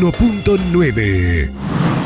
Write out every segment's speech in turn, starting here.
1.9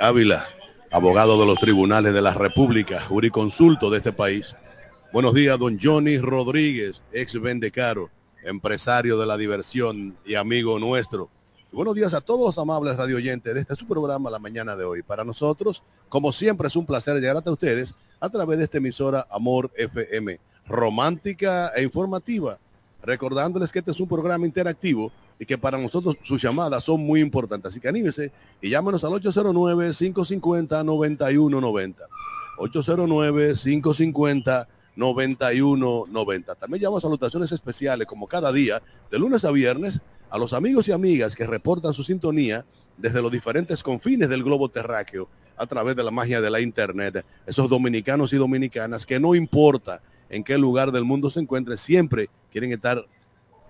Ávila, abogado de los tribunales de la República, juriconsulto de este país. Buenos días, don Johnny Rodríguez, ex Vendecaro, empresario de la diversión y amigo nuestro. buenos días a todos los amables radioyentes de este su programa la mañana de hoy. Para nosotros, como siempre, es un placer llegar hasta ustedes a través de esta emisora Amor FM, romántica e informativa, recordándoles que este es un programa interactivo y que para nosotros sus llamadas son muy importantes. Así que anímese y llámenos al 809-550-9190. 809-550-9190. También llamamos salutaciones especiales como cada día, de lunes a viernes, a los amigos y amigas que reportan su sintonía desde los diferentes confines del globo terráqueo a través de la magia de la internet. Esos dominicanos y dominicanas que no importa en qué lugar del mundo se encuentren, siempre quieren estar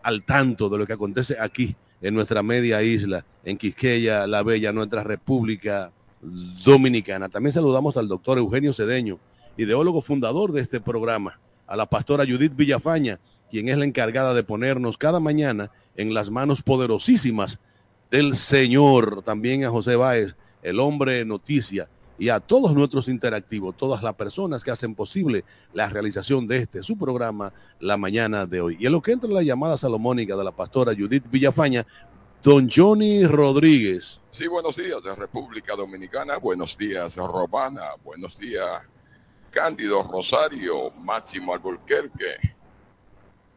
al tanto de lo que acontece aquí en nuestra media isla, en Quisqueya, la Bella, nuestra República Dominicana. También saludamos al doctor Eugenio Cedeño, ideólogo fundador de este programa, a la pastora Judith Villafaña, quien es la encargada de ponernos cada mañana en las manos poderosísimas del Señor. También a José Báez, el hombre noticia, y a todos nuestros interactivos, todas las personas que hacen posible la realización de este, su programa, la mañana de hoy. Y en lo que entra la llamada salomónica de la pastora Judith Villafaña, don Johnny Rodríguez. Sí, buenos días de República Dominicana, buenos días Romana, buenos días Cándido Rosario, Máximo Alburquerque,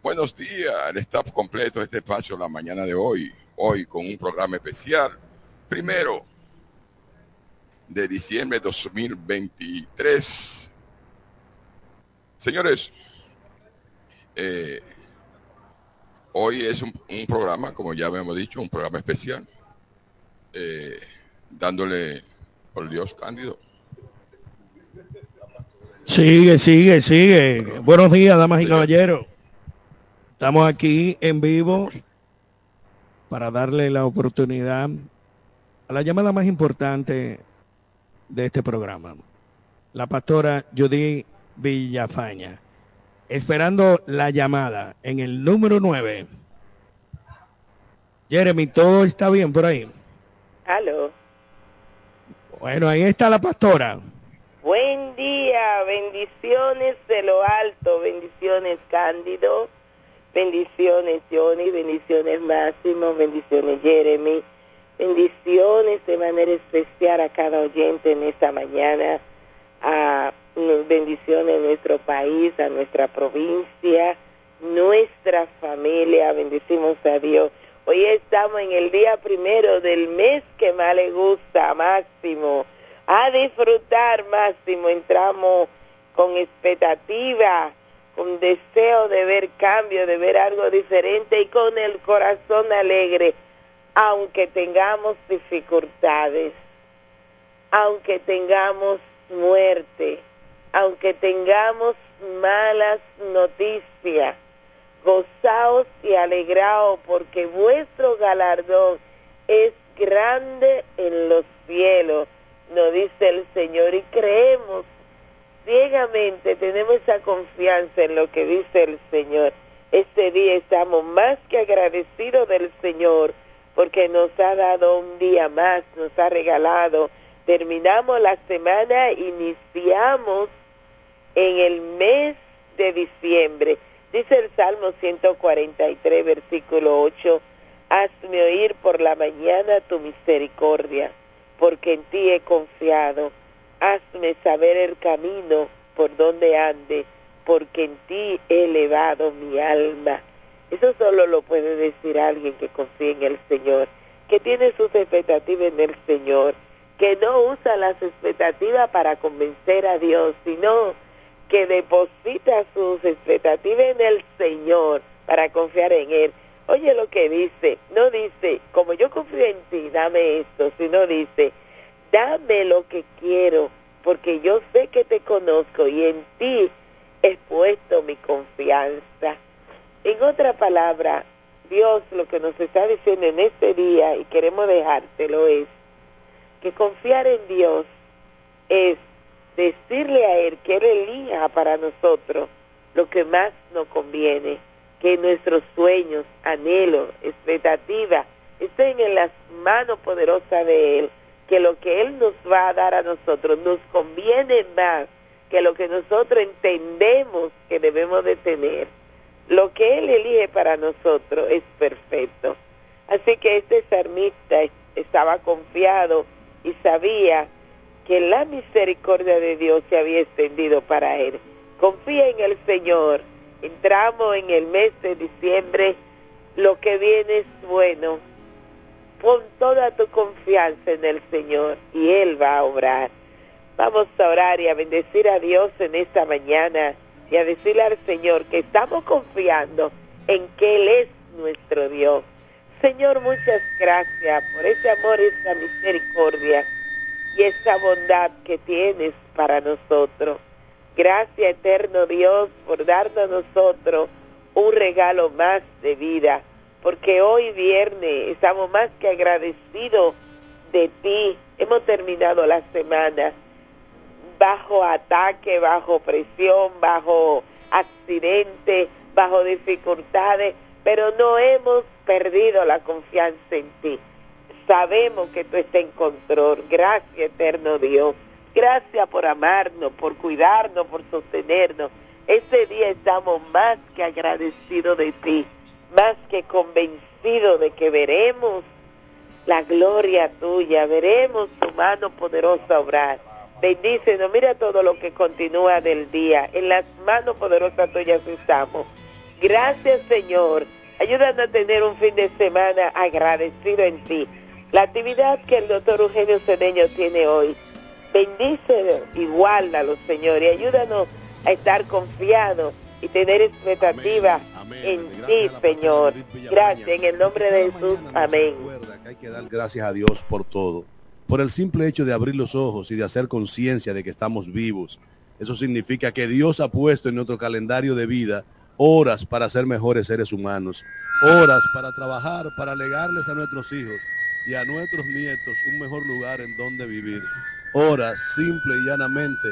Buenos días, el staff completo de este espacio la mañana de hoy. Hoy con un programa especial. Primero de diciembre de 2023. Señores, eh, hoy es un, un, programa, como ya habíamos dicho, un programa especial, eh, dándole por Dios cándido. Sigue, sigue, sigue. Buenos días, damas y caballeros. Estamos aquí en vivo para darle la oportunidad a la llamada más importante de este programa, la pastora Judy Villafaña, esperando la llamada en el número 9. Jeremy, ¿todo está bien por ahí? Aló. Bueno, ahí está la pastora. Buen día, bendiciones de lo alto, bendiciones Cándido, bendiciones Johnny, bendiciones Máximo, bendiciones Jeremy, bendiciones de manera especial a cada oyente en esta mañana, a bendiciones a nuestro país, a nuestra provincia, nuestra familia, bendecimos a Dios. Hoy estamos en el día primero del mes que más le gusta, Máximo. A disfrutar, Máximo. Entramos con expectativa, con deseo de ver cambio, de ver algo diferente y con el corazón alegre, aunque tengamos dificultades, aunque tengamos muerte, aunque tengamos malas noticias gozaos y alegraos, porque vuestro galardón es grande en los cielos, nos dice el Señor, y creemos ciegamente, tenemos esa confianza en lo que dice el Señor. Este día estamos más que agradecidos del Señor, porque nos ha dado un día más, nos ha regalado. Terminamos la semana, iniciamos en el mes de diciembre Dice el Salmo 143, versículo 8, Hazme oír por la mañana tu misericordia, porque en ti he confiado. Hazme saber el camino por donde ande, porque en ti he elevado mi alma. Eso solo lo puede decir alguien que confía en el Señor, que tiene sus expectativas en el Señor, que no usa las expectativas para convencer a Dios, sino que deposita sus expectativas en el Señor para confiar en Él. Oye lo que dice, no dice, como yo confío en ti, dame esto, sino dice, dame lo que quiero, porque yo sé que te conozco y en ti he puesto mi confianza. En otra palabra, Dios lo que nos está diciendo en este día, y queremos dejártelo, es que confiar en Dios es decirle a Él que Él elija para nosotros lo que más nos conviene, que nuestros sueños, anhelos, expectativas estén en las manos poderosas de Él, que lo que Él nos va a dar a nosotros nos conviene más que lo que nosotros entendemos que debemos de tener. Lo que Él elige para nosotros es perfecto. Así que este salmista estaba confiado y sabía que la misericordia de Dios se había extendido para él. Confía en el Señor. Entramos en el mes de diciembre. Lo que viene es bueno. Pon toda tu confianza en el Señor y Él va a obrar. Vamos a orar y a bendecir a Dios en esta mañana y a decirle al Señor que estamos confiando en que Él es nuestro Dios. Señor, muchas gracias por ese amor esa misericordia y esa bondad que tienes para nosotros. Gracias eterno Dios por darnos a nosotros un regalo más de vida, porque hoy viernes estamos más que agradecidos de ti. Hemos terminado la semana bajo ataque, bajo presión, bajo accidente, bajo dificultades, pero no hemos perdido la confianza en ti. Sabemos que tú estás en control. Gracias, eterno Dios. Gracias por amarnos, por cuidarnos, por sostenernos. Este día estamos más que agradecidos de ti, más que convencidos de que veremos la gloria tuya, veremos tu mano poderosa obrar. Bendícenos, mira todo lo que continúa del día. En las manos poderosas tuyas estamos. Gracias, Señor. Ayúdanos a tener un fin de semana agradecido en ti. La actividad que el doctor Eugenio Cedeño tiene hoy, bendícelo, igualalo, Señor, y ayúdanos a estar confiados y tener expectativa en ti, Señor. Gracias, en el nombre de Jesús. Amén. hay que dar gracias a Dios por todo. Por el simple hecho de abrir los ojos y de hacer conciencia de que estamos vivos. Eso significa que Dios ha puesto en nuestro calendario de vida horas para ser mejores seres humanos, horas para trabajar, para legarles a nuestros hijos y a nuestros nietos un mejor lugar en donde vivir. Horas simple y llanamente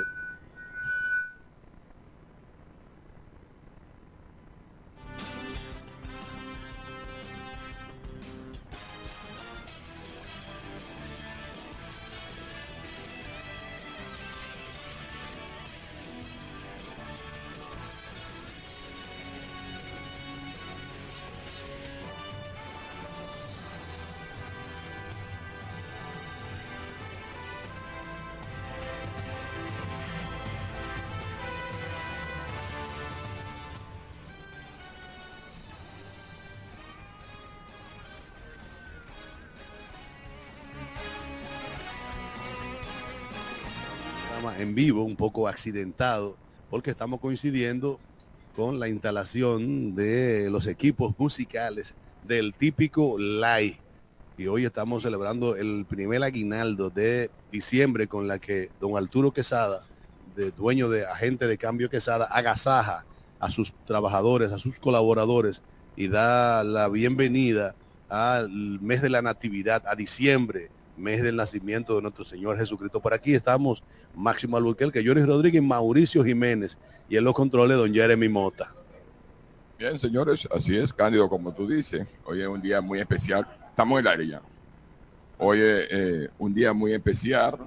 en vivo, un poco accidentado, porque estamos coincidiendo con la instalación de los equipos musicales del típico live. Y hoy estamos celebrando el primer aguinaldo de diciembre con la que don Arturo Quesada, de dueño de agente de cambio Quesada, agasaja a sus trabajadores, a sus colaboradores y da la bienvenida al mes de la Natividad, a diciembre, mes del nacimiento de nuestro Señor Jesucristo. Por aquí estamos Máximo Albuquerque, Johnny Rodríguez, Mauricio Jiménez y en los controles don Jeremy Mota. Bien, señores, así es, Cándido, como tú dices. Hoy es un día muy especial. Estamos en el aire. Hoy es eh, un día muy especial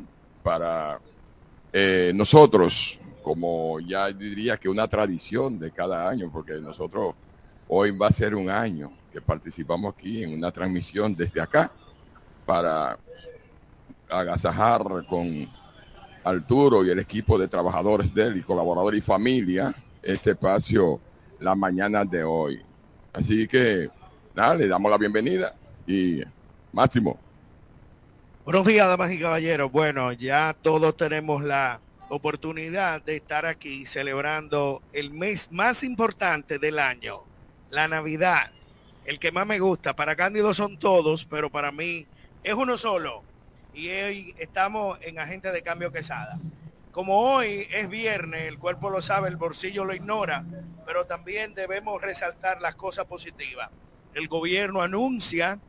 para eh, nosotros, como ya diría que una tradición de cada año, porque nosotros hoy va a ser un año que participamos aquí en una transmisión desde acá para agasajar con Arturo y el equipo de trabajadores de él y colaboradores y familia este espacio la mañana de hoy. Así que nada, le damos la bienvenida y Máximo. Buenos días, damas y caballeros. Bueno, ya todos tenemos la oportunidad de estar aquí celebrando el mes más importante del año, la Navidad. El que más me gusta, para Cándido son todos, pero para mí es uno solo. Y hoy estamos en Agente de Cambio Quesada. Como hoy es viernes, el cuerpo lo sabe, el bolsillo lo ignora, pero también debemos resaltar las cosas positivas. El gobierno anuncia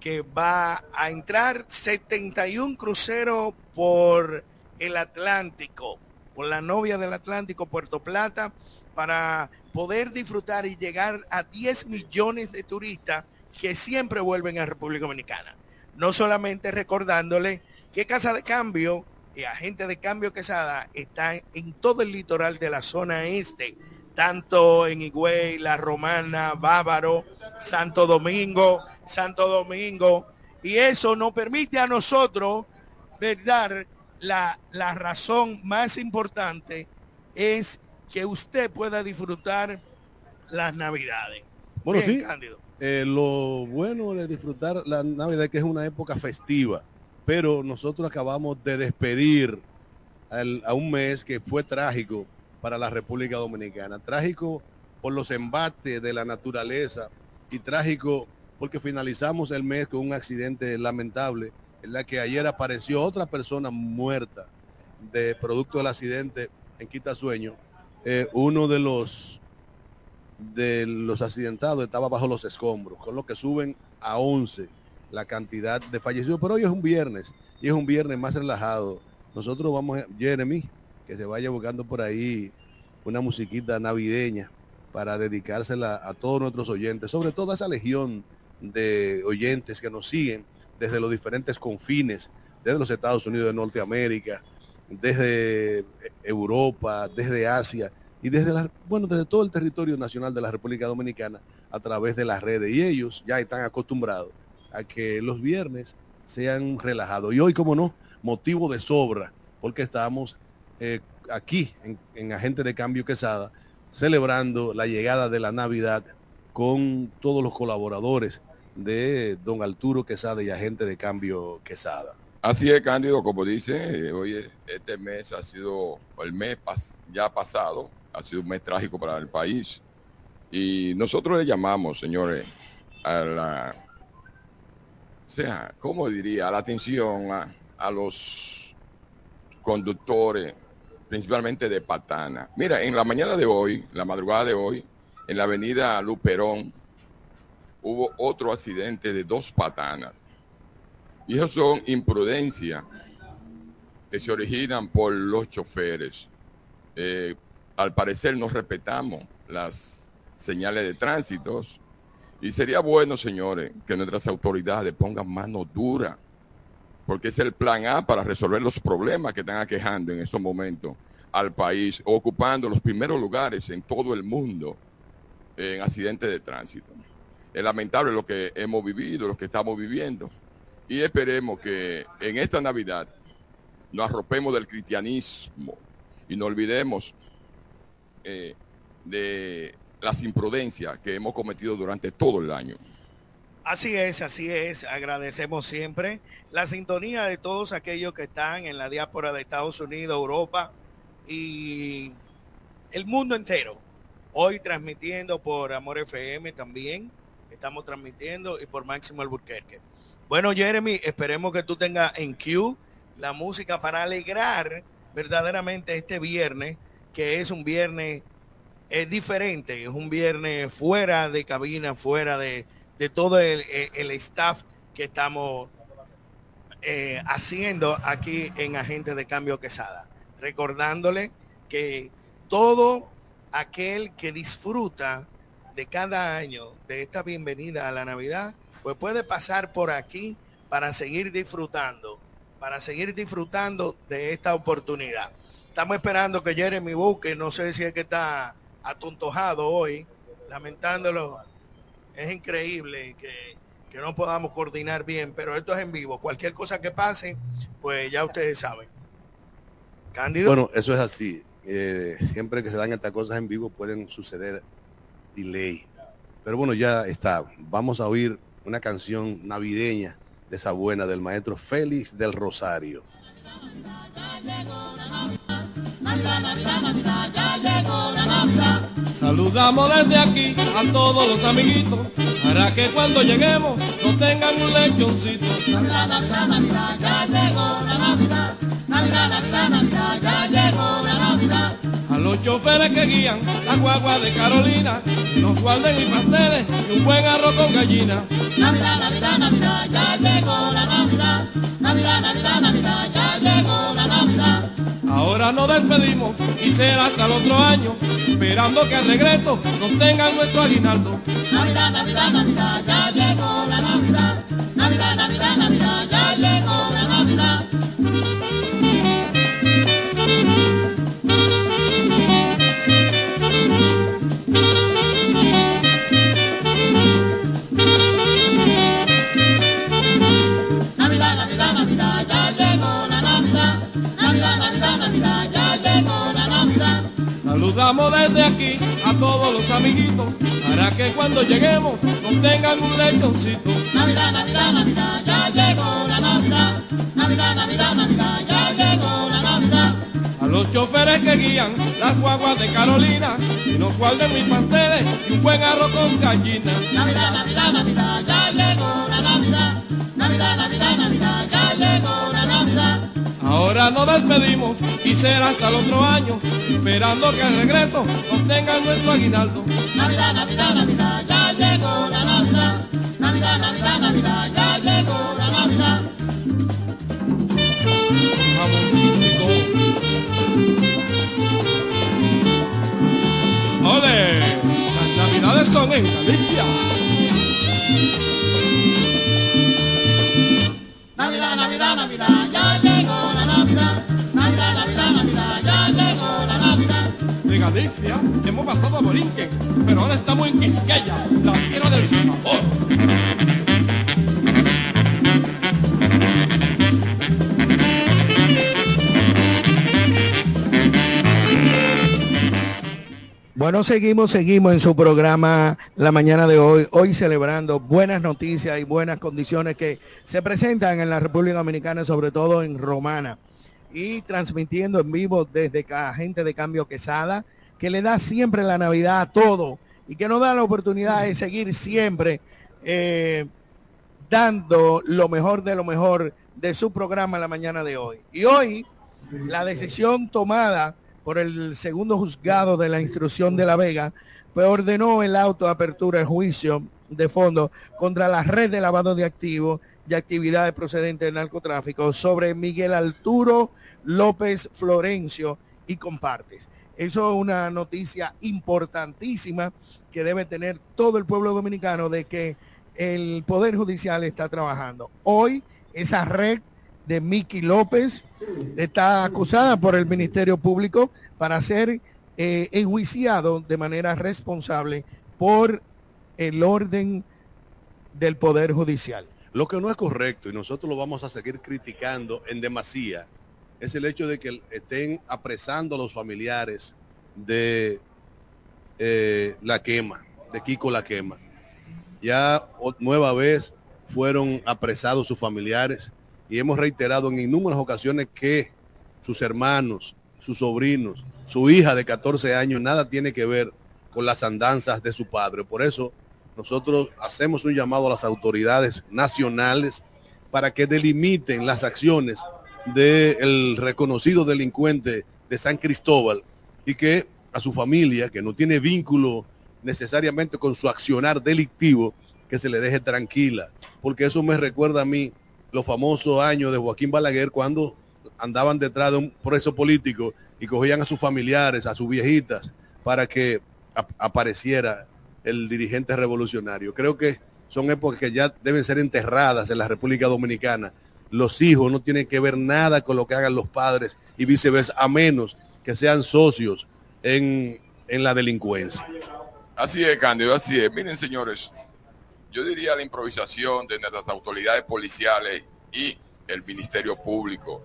que va a entrar 71 cruceros por el Atlántico, por la novia del Atlántico, Puerto Plata, para poder disfrutar y llegar a 10 millones de turistas que siempre vuelven a República Dominicana no solamente recordándole que Casa de Cambio y Agente de Cambio Quesada está en todo el litoral de la zona este, tanto en Higüey, La Romana, Bávaro, Santo Domingo, Santo Domingo, y eso nos permite a nosotros dar la, la razón más importante es que usted pueda disfrutar las navidades. Bueno, sí. Eh, lo bueno de disfrutar la Navidad que es una época festiva, pero nosotros acabamos de despedir a un mes que fue trágico para la República Dominicana. Trágico por los embates de la naturaleza y trágico porque finalizamos el mes con un accidente lamentable en la que ayer apareció otra persona muerta de producto del accidente en Quitasueño. Eh, uno de los de los accidentados estaba bajo los escombros, con lo que suben a 11 la cantidad de fallecidos. Pero hoy es un viernes y es un viernes más relajado. Nosotros vamos, a, Jeremy, que se vaya buscando por ahí una musiquita navideña para dedicársela a todos nuestros oyentes, sobre todo a esa legión de oyentes que nos siguen desde los diferentes confines, desde los Estados Unidos de Norteamérica, desde Europa, desde Asia y desde, la, bueno, desde todo el territorio nacional de la República Dominicana a través de las redes. Y ellos ya están acostumbrados a que los viernes sean relajados. Y hoy, como no, motivo de sobra, porque estamos eh, aquí en, Agente de Cambio Quesada celebrando la llegada de la Navidad con todos los colaboradores de don Arturo Quesada y agente de cambio Quesada. Así es, Cándido, como dice, eh, hoy este mes ha sido, el mes ya pasado, ha sido un mes trágico para el país. Y nosotros le llamamos, señores, a la, o sea, ¿cómo diría? A la atención a, los conductores, principalmente de Patana. Mira, en la mañana de hoy, la madrugada de hoy, en la avenida Luperón, hubo otro accidente de dos patanas. Y eso son imprudencias que se originan por los choferes. Eh, al parecer no respetamos las señales de tránsito y sería bueno, señores, que nuestras autoridades pongan mano dura, porque es el plan A para resolver los problemas que están aquejando en estos momentos al país, ocupando los primeros lugares en todo el mundo en accidentes de tránsito. Es lamentable lo que hemos vivido, lo que estamos viviendo. Y esperemos que en esta Navidad nos arropemos del cristianismo y no olvidemos eh, de las imprudencias que hemos cometido durante todo el año. Así es, así es. Agradecemos siempre la sintonía de todos aquellos que están en la diáspora de Estados Unidos, Europa y el mundo entero. Hoy transmitiendo por Amor FM también estamos transmitiendo y por Máximo Alburquerque. Bueno, Jeremy, esperemos que tú tengas en Q la música para alegrar verdaderamente este viernes, que es un viernes es diferente, es un viernes fuera de cabina, fuera de, todo el, staff que estamos eh, haciendo aquí en Agente de Cambio Quesada. Recordándole que todo aquel que disfruta de cada año de esta bienvenida a la Navidad, pues puede pasar por aquí para seguir disfrutando, para seguir disfrutando de esta oportunidad. Estamos esperando que Jeremy Buque, no sé si es que está atontojado hoy, lamentándolo. Es increíble que, que no podamos coordinar bien, pero esto es en vivo. Cualquier cosa que pase, pues ya ustedes saben. Cándido. Bueno, eso es así. Eh, siempre que se dan estas cosas en vivo pueden suceder delay. Pero bueno, ya está. Vamos a oír una canción navideña de esa buena del maestro Félix del Rosario. Saludamos desde aquí a todos los amiguitos para que cuando lleguemos nos tengan un lechoncito. Navidad, Navidad, Navidad, ya llegó la Navidad. Navidad, Navidad, Navidad, ya llegó la Navidad. A los choferes que guían la guagua de Carolina, nos guarden y pasteles y un buen arroz con gallina. Navidad, Navidad, Navidad, ya llegó la Navidad. Navidad, Navidad, Navidad, ya llegó la Navidad. Ahora nos despedimos y será hasta el otro año, esperando que al regreso nos tengan nuestro aguinaldo. Navidad, Navidad, Navidad, ya llegó la Navidad. Navidad, Navidad, Navidad, ya cuando lleguemos nos tengan un lechoncito. Navidad, Navidad, Navidad, ya llegó la Navidad. Navidad, Navidad, Navidad, ya llegó la Navidad. A los choferes que guían las guaguas de Carolina y nos guarden mis pasteles y un buen arroz con gallina. Navidad, Navidad, Navidad, ya llegó la Navidad. Navidad, Navidad, Navidad, ya llegó la Navidad. Ahora nos despedimos y será hasta el otro año, esperando que al regreso nos tengan nuestro aguinaldo. Navidad, Navidad, Navidad, Navidad, Navidad, ya llegó la Navidad. Jamoncito ¡Ole! Las navidades son en Galicia. Navidad, Navidad, Navidad, ya llegó la Navidad. Navidad, Navidad, Navidad, ya llegó la Navidad. De Galicia hemos pasado a Borinquen, pero ahora estamos en Quisqueya, la tierra del sabor. Bueno, seguimos, seguimos en su programa la mañana de hoy, hoy celebrando buenas noticias y buenas condiciones que se presentan en la República Dominicana, sobre todo en Romana, y transmitiendo en vivo desde Gente de Cambio Quesada, que le da siempre la Navidad a todo y que nos da la oportunidad de seguir siempre eh, dando lo mejor de lo mejor de su programa la mañana de hoy. Y hoy, la decisión tomada por el segundo juzgado de la instrucción de La Vega, pues ordenó el auto apertura de juicio de fondo contra la red de lavado de activos y actividades procedentes del narcotráfico sobre Miguel Arturo López Florencio y compartes. Eso es una noticia importantísima que debe tener todo el pueblo dominicano de que el Poder Judicial está trabajando. Hoy esa red de Miki López está acusada por el Ministerio Público para ser eh, enjuiciado de manera responsable por el orden del Poder Judicial. Lo que no es correcto, y nosotros lo vamos a seguir criticando en demasía, es el hecho de que estén apresando a los familiares de eh, la quema, de Kiko la quema. Ya nueva vez fueron apresados sus familiares y hemos reiterado en innumerables ocasiones que sus hermanos, sus sobrinos, su hija de 14 años, nada tiene que ver con las andanzas de su padre. Por eso nosotros hacemos un llamado a las autoridades nacionales para que delimiten las acciones del reconocido delincuente de San Cristóbal y que a su familia, que no tiene vínculo necesariamente con su accionar delictivo, que se le deje tranquila, porque eso me recuerda a mí los famosos años de Joaquín Balaguer cuando andaban detrás de un preso político y cogían a sus familiares, a sus viejitas, para que apareciera el dirigente revolucionario. Creo que son épocas que ya deben ser enterradas en la República Dominicana. Los hijos no tienen que ver nada con lo que hagan los padres y viceversa, a menos que sean socios en, en la delincuencia. Así es, Cándido, así es. Miren, señores, yo diría la improvisación de nuestras autoridades policiales y el Ministerio Público.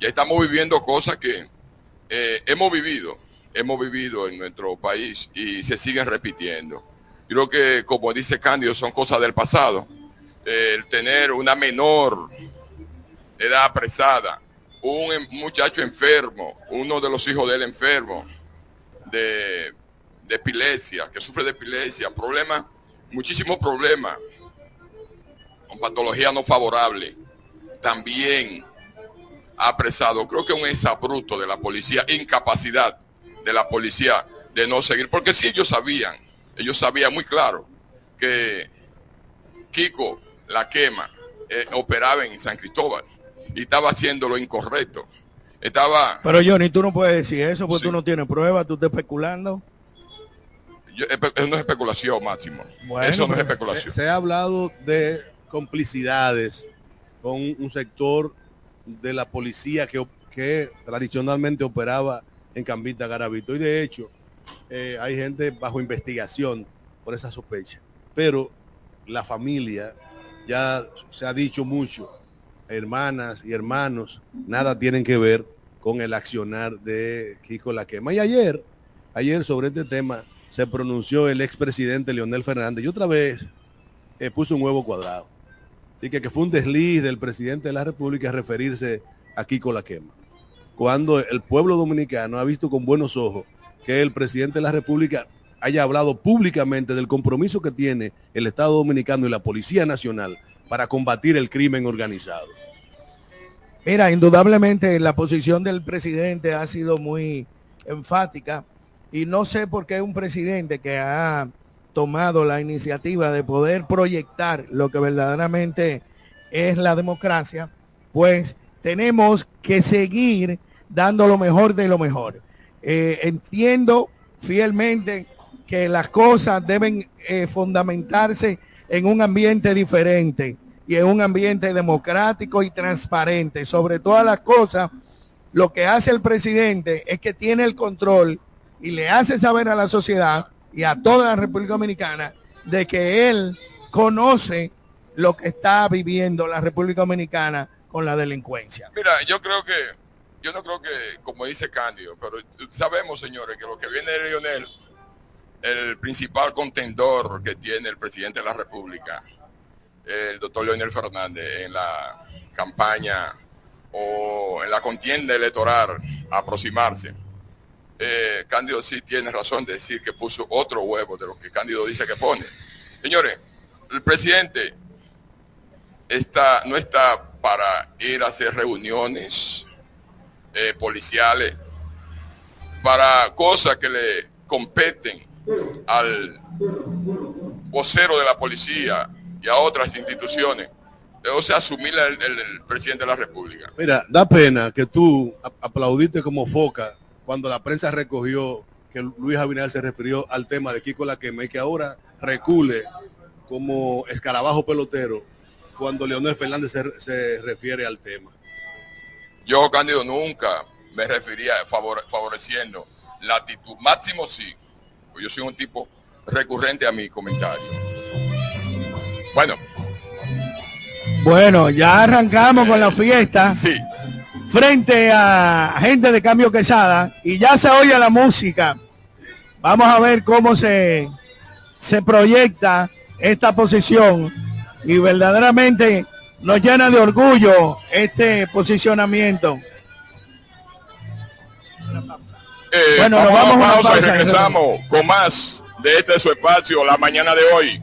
Ya estamos viviendo cosas que eh, hemos vivido, hemos vivido en nuestro país y se siguen repitiendo. Creo que, como dice Cándido, son cosas del pasado. el tener una menor edad apresada, un muchacho enfermo, uno de los hijos de él enfermo, de, de epilepsia, que sufre de epilepsia, problemas muchísimos problemas con patología no favorable. También ha apresado, creo que un exabruto de la policía, incapacidad de la policía de no seguir, porque si ellos sabían, ellos sabían muy claro que Kiko la quema eh, operaba en San Cristóbal y estaba haciendo lo incorrecto. Estaba. Pero Johnny, tú no puedes decir eso porque tú no tienes pruebas, tú estás especulando eso no es especulación, Máximo. eso no es especulación. Se, ha hablado de complicidades con un sector de la policía que, que tradicionalmente operaba en Cambita Garavito. Y de hecho, eh, hay gente bajo investigación por esa sospecha. Pero la familia, ya se ha dicho mucho, hermanas y hermanos, nada tienen que ver con el accionar de Kiko Laquema. Y ayer, ayer sobre este tema, se pronunció el expresidente Leonel Fernández y otra vez eh, puso un huevo cuadrado. Y que, fue un desliz del presidente de la República referirse a Kiko la quema. Cuando el pueblo dominicano ha visto con buenos ojos que el presidente de la República haya hablado públicamente del compromiso que tiene el Estado Dominicano y la Policía Nacional para combatir el crimen organizado. Mira, indudablemente la posición del presidente ha sido muy enfática y no sé por qué un presidente que ha tomado la iniciativa de poder proyectar lo que verdaderamente es la democracia, pues tenemos que seguir dando lo mejor de lo mejor. Eh, entiendo fielmente que las cosas deben eh, fundamentarse en un ambiente diferente y en un ambiente democrático y transparente. Sobre todas las cosas, lo que hace el presidente es que tiene el control y le hace saber a la sociedad y a toda la República Dominicana de que él conoce lo que está viviendo la República Dominicana con la delincuencia. Mira, yo creo que, yo no creo que, como dice Cándido, pero sabemos, señores, que lo que viene de Lionel el principal contendor que tiene el presidente de la República, el doctor Leonel Fernández, en la campaña o en la contienda electoral aproximarse. Eh, Cándido sí tiene razón de decir que puso otro huevo de lo que Cándido dice que pone. Señores, el presidente está, no está para ir a hacer reuniones eh, policiales, para cosas que le competen al vocero de la policía y a otras instituciones. O sea, asumir el, el, presidente de la República. Mira, da pena que tú aplaudiste como foca cuando la prensa recogió que Luis Abinader se refirió al tema de Kiko Laqueme y que ahora recule como escarabajo pelotero cuando Leonel Fernández se, refiere al tema. Yo, Cándido, nunca me refería favoreciendo la actitud. Máximo sí, pues yo soy un tipo recurrente a mi comentario. Bueno. Bueno, ya arrancamos con la fiesta. Sí. Frente a gente de Cambio Quesada y ya se oye la música. Vamos a ver cómo se, se proyecta esta posición y verdaderamente nos llena de orgullo este posicionamiento. Eh, bueno, vamos, nos vamos a pausa, y regresamos con más de este su espacio la mañana de hoy.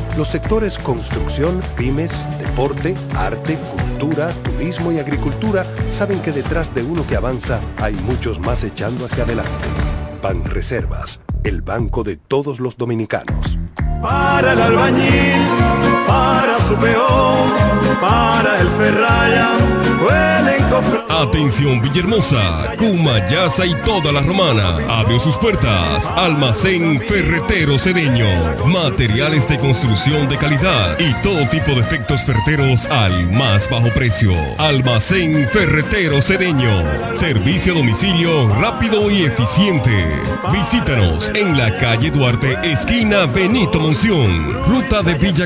Los sectores construcción, pymes, deporte, arte, cultura, turismo y agricultura saben que detrás de uno que avanza hay muchos más echando hacia adelante. Banreservas, el banco de todos los dominicanos. Para el albañil, para Atención Villahermosa, Cumayasa y toda la romana. Abrió sus puertas. Almacén Ferretero Cedeño. Materiales de construcción de calidad y todo tipo de efectos ferreteros al más bajo precio. Almacén Ferretero Cedeño. Servicio a domicilio rápido y eficiente. Visítanos en la calle Duarte, esquina Benito Monción. Ruta de Villa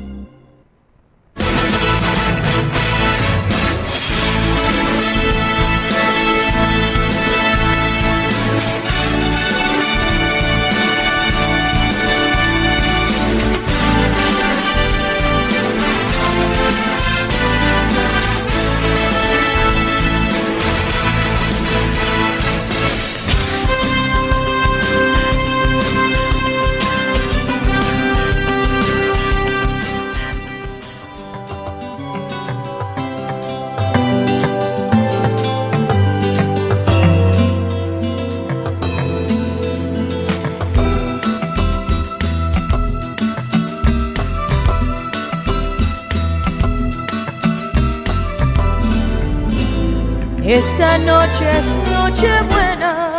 Esta noche es noche buena,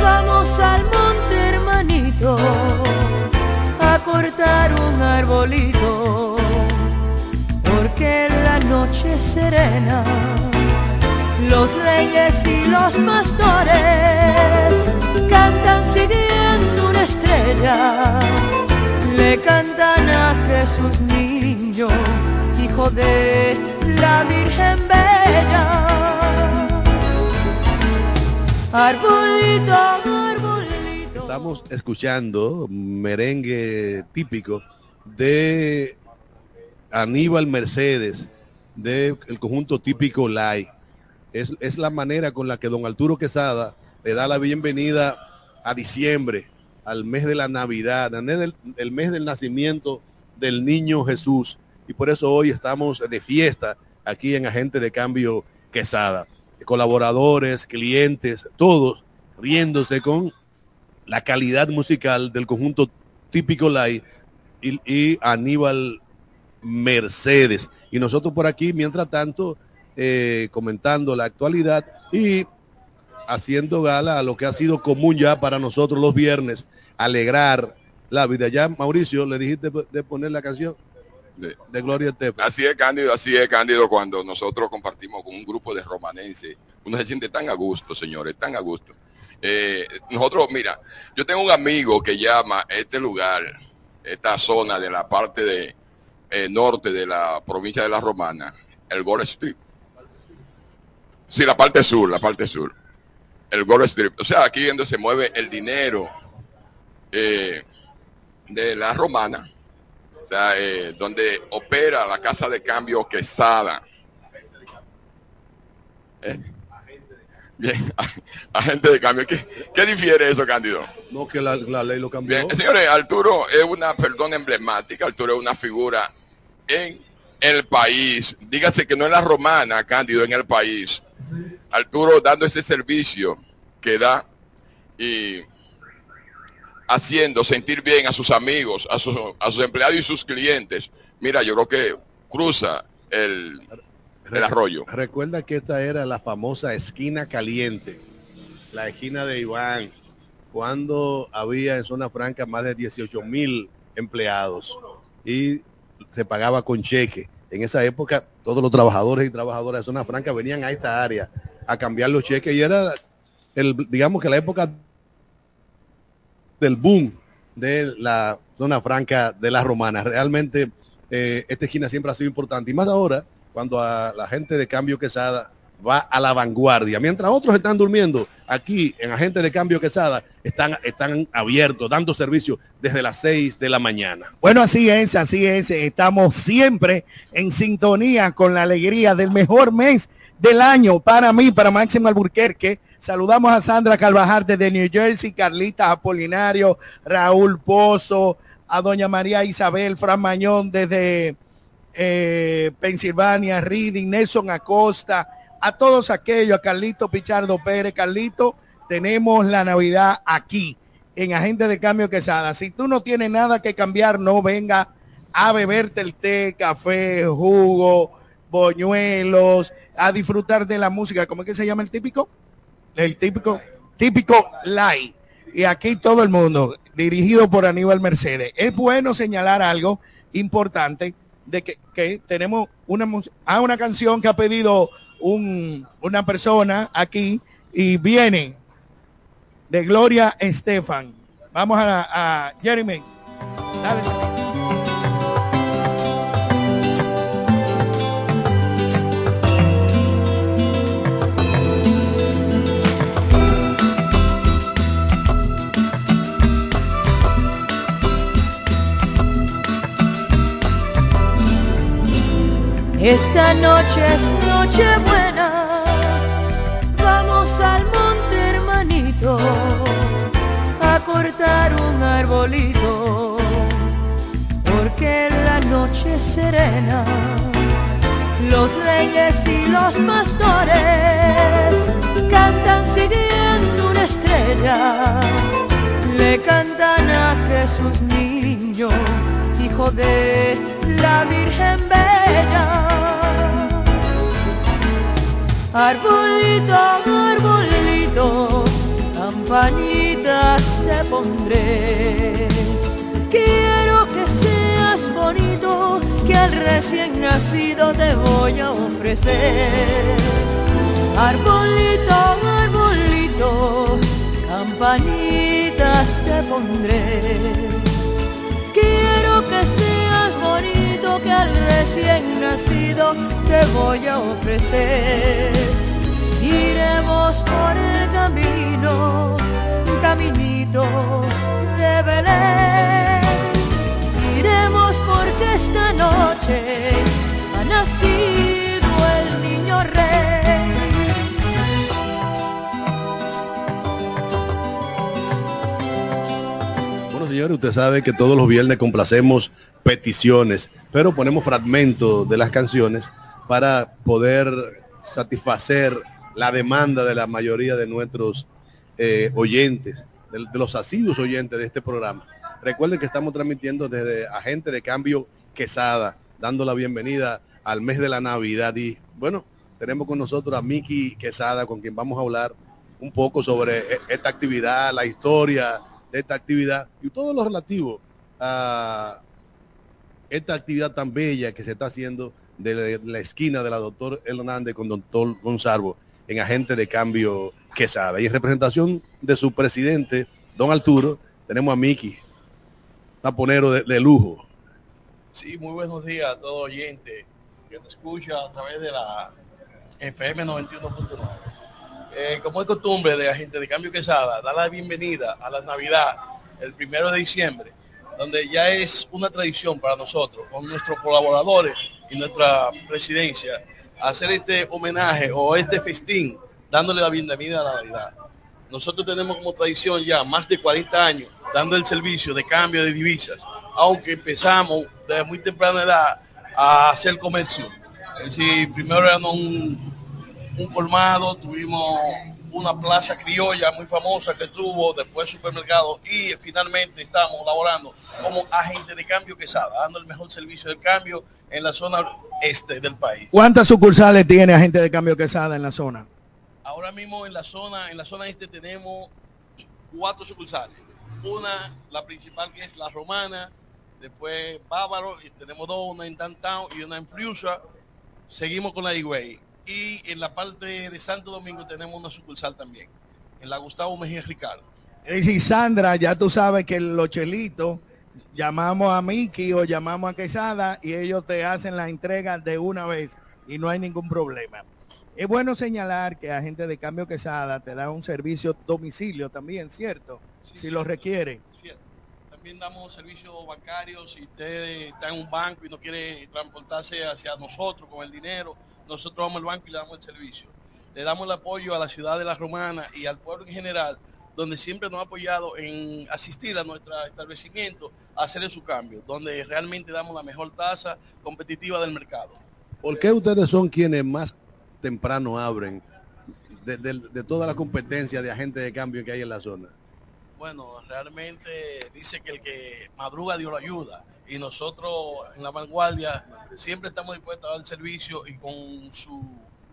vamos al monte hermanito a cortar un arbolito, porque la noche serena, los reyes y los pastores cantan siguiendo una estrella, le cantan a Jesús niño, hijo de la Virgen Bella. Estamos escuchando merengue típico de Aníbal Mercedes, del conjunto típico Lai. Es, es la manera con la que don Arturo Quesada le da la bienvenida a diciembre, al mes de la Navidad, al mes del, el mes del nacimiento del niño Jesús. Y por eso hoy estamos de fiesta aquí en Agente de Cambio Quesada. Colaboradores, clientes, todos riéndose con la calidad musical del conjunto típico Lai y, Aníbal Mercedes. Y nosotros por aquí, mientras tanto, eh, comentando la actualidad y haciendo gala a lo que ha sido común ya para nosotros los viernes, alegrar la vida. Ya, Mauricio, le dijiste de poner la canción De- Gloria Estefan. Así es, Cándido, así es, Cándido, cuando nosotros compartimos con un grupo de romanenses, uno se siente tan a gusto, señores, tan a gusto. Eh, nosotros, mira, yo tengo un amigo que llama este lugar, esta zona de la parte de eh, norte de la provincia de La Romana, el Gold Strip. Sí, la parte sur, la parte sur. El Gold Strip. O sea, aquí donde se mueve el dinero eh, de la romana. O sea, eh, donde opera la casa de cambio Quesada. Eh, Bien, agente de cambio. ¿Qué, qué difiere eso, Cándido? No, que la, la ley lo cambió. Bien, señores, Arturo es una persona emblemática, Arturo es una figura en el país. Dígase que no en la romana, Cándido, en el país. Arturo dando ese servicio que da y haciendo sentir bien a sus amigos, a sus, a sus empleados y sus clientes. Mira, yo creo que cruza el, el arroyo. Recuerda que esta era la famosa esquina caliente, la esquina de Iván, cuando había en zona franca más de 18 mil empleados y se pagaba con cheque. En esa época todos los trabajadores y trabajadoras de zona franca venían a esta área a cambiar los cheques y era el, digamos que la época del boom de la zona franca de las romanas. Realmente eh, esta esquina siempre ha sido importante y más ahora cuando a la gente de Cambio Quesada va a la vanguardia. Mientras otros están durmiendo, aquí en Agente de Cambio Quesada están, están abiertos, dando servicio desde las 6 de la mañana. Bueno, así es, así es. Estamos siempre en sintonía con la alegría del mejor mes del año para mí, para Máximo Alburquerque. Saludamos a Sandra Carvajal desde New Jersey, Carlita Apolinario, Raúl Pozo, a doña María Isabel Fran Mañón desde eh, Pensilvania, Reading, Nelson Acosta, a todos aquellos, a Carlito Pichardo Pérez, Carlito, tenemos la Navidad aquí en Agente de Cambio Quesada. Si tú no tienes nada que cambiar, no venga a beberte el té, café, jugo, boñuelos, a disfrutar de la música. ¿Cómo es que se llama el típico? El típico, típico light. Y aquí todo el mundo, dirigido por Aníbal Mercedes. Es bueno señalar algo importante de que, que tenemos una, ah, una canción que ha pedido un, una persona aquí y viene de Gloria Estefan. Vamos a, a Jeremy. Dale. Esta noche es noche buena, vamos al monte hermanito a cortar un arbolito, porque la noche serena, los reyes y los pastores cantan siguiendo una estrella, le cantan a Jesús niño, hijo de la Virgen Bella. Arbolito, arbolito, campanitas te pondré. Quiero que seas bonito, que al recién nacido te voy a ofrecer. Arbolito, arbolito, campanitas te pondré. Recién nacido te voy a ofrecer. Iremos por el camino, caminito de Belén. Iremos porque esta noche ha nacido el niño rey. Bueno, señores, usted sabe que todos los viernes complacemos peticiones, pero ponemos fragmentos de las canciones para poder satisfacer la demanda de la mayoría de nuestros eh, oyentes, de, de los asiduos oyentes de este programa. Recuerden que estamos transmitiendo desde Agente de Cambio Quesada, dando la bienvenida al mes de la Navidad. Y bueno, tenemos con nosotros a Miki Quesada, con quien vamos a hablar un poco sobre e- esta actividad, la historia de esta actividad y todo lo relativo a esta actividad tan bella que se está haciendo de la esquina de la doctor Hernández con doctor Gonzalo en agente de cambio Quesada. Y en representación de su presidente, don Arturo, tenemos a Miki, taponero de, lujo. Sí, muy buenos días a todo oyente que nos escucha a través de la FM 91.9. Eh, como es costumbre de Agente de Cambio Quesada, dar la bienvenida a la Navidad el primero de diciembre, donde ya es una tradición para nosotros, con nuestros colaboradores y nuestra presidencia, hacer este homenaje o este festín, dándole la bienvenida a la Navidad. Nosotros tenemos como tradición ya más de 40 años dando el servicio de cambio de divisas, aunque empezamos desde muy temprana edad a hacer comercio. Es decir, primero éramos un, un colmado, tuvimos una plaza criolla muy famosa que tuvo, después supermercado y finalmente estamos laborando como agente de cambio quesada, dando el mejor servicio de cambio en la zona este del país. ¿Cuántas sucursales tiene agente de cambio Quesada en la zona? Ahora mismo en la zona, en la zona este tenemos cuatro sucursales. Una, la principal que es la romana, después Bávaro, y tenemos dos, una en Downtown y una en Friusa. Seguimos con la Higüey. Y en la parte de Santo Domingo tenemos una sucursal también, en la Gustavo Mejía Ricardo. Y si Sandra, ya tú sabes que los chelitos, llamamos a Miki o llamamos a Quesada y ellos te hacen la entrega de una vez y no hay ningún problema. Es bueno señalar que agente de cambio Quesada te da un servicio domicilio también, ¿cierto? si lo requiere. Cierto. También damos servicios bancarios. Si usted está en un banco y no quiere transportarse hacia nosotros con el dinero, nosotros vamos al banco y le damos el servicio. Le damos el apoyo a la ciudad de La Romana y al pueblo en general, donde siempre nos ha apoyado en asistir a nuestro establecimiento a hacer su cambio, donde realmente damos la mejor tasa competitiva del mercado. ¿Por qué ustedes son quienes más temprano abren de, de- de toda la competencia de agentes de cambio que hay en la zona? Bueno, realmente dice que el que madruga Dios lo ayuda y nosotros en la vanguardia siempre estamos dispuestos a dar servicio y con su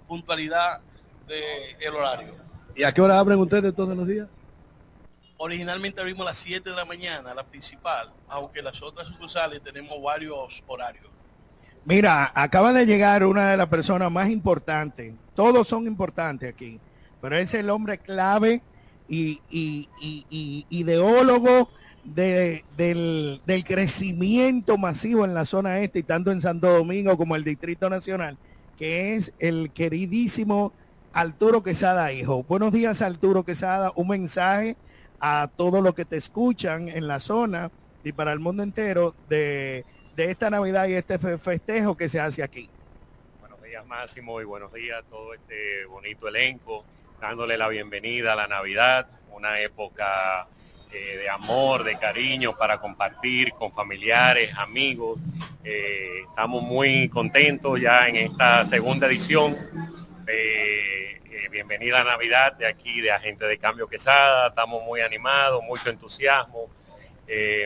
puntualidad del horario. ¿Y a qué hora abren ustedes todos los días? Originalmente abrimos a las 7 de la mañana, la principal, aunque las otras sucursales tenemos varios horarios. Mira, acaba de llegar una de las personas más importantes. Todos son importantes aquí, pero es el hombre clave y, y- y- ideólogo de- del, del crecimiento masivo en la zona este y tanto en Santo Domingo como el Distrito Nacional, que es el queridísimo Arturo Quesada, hijo. Buenos días, Arturo Quesada. Un mensaje a todos los que te escuchan en la zona y para el mundo entero de, de esta Navidad y este fe- festejo que se hace aquí. Buenos días Máximo y buenos días a todo este bonito elenco, dándole la bienvenida a la Navidad, una época eh, de amor, de cariño para compartir con familiares, amigos. Eh, estamos muy contentos ya en esta segunda edición. Eh, bienvenida a Navidad de aquí de Agente de Cambio Quesada, estamos muy animados, mucho entusiasmo,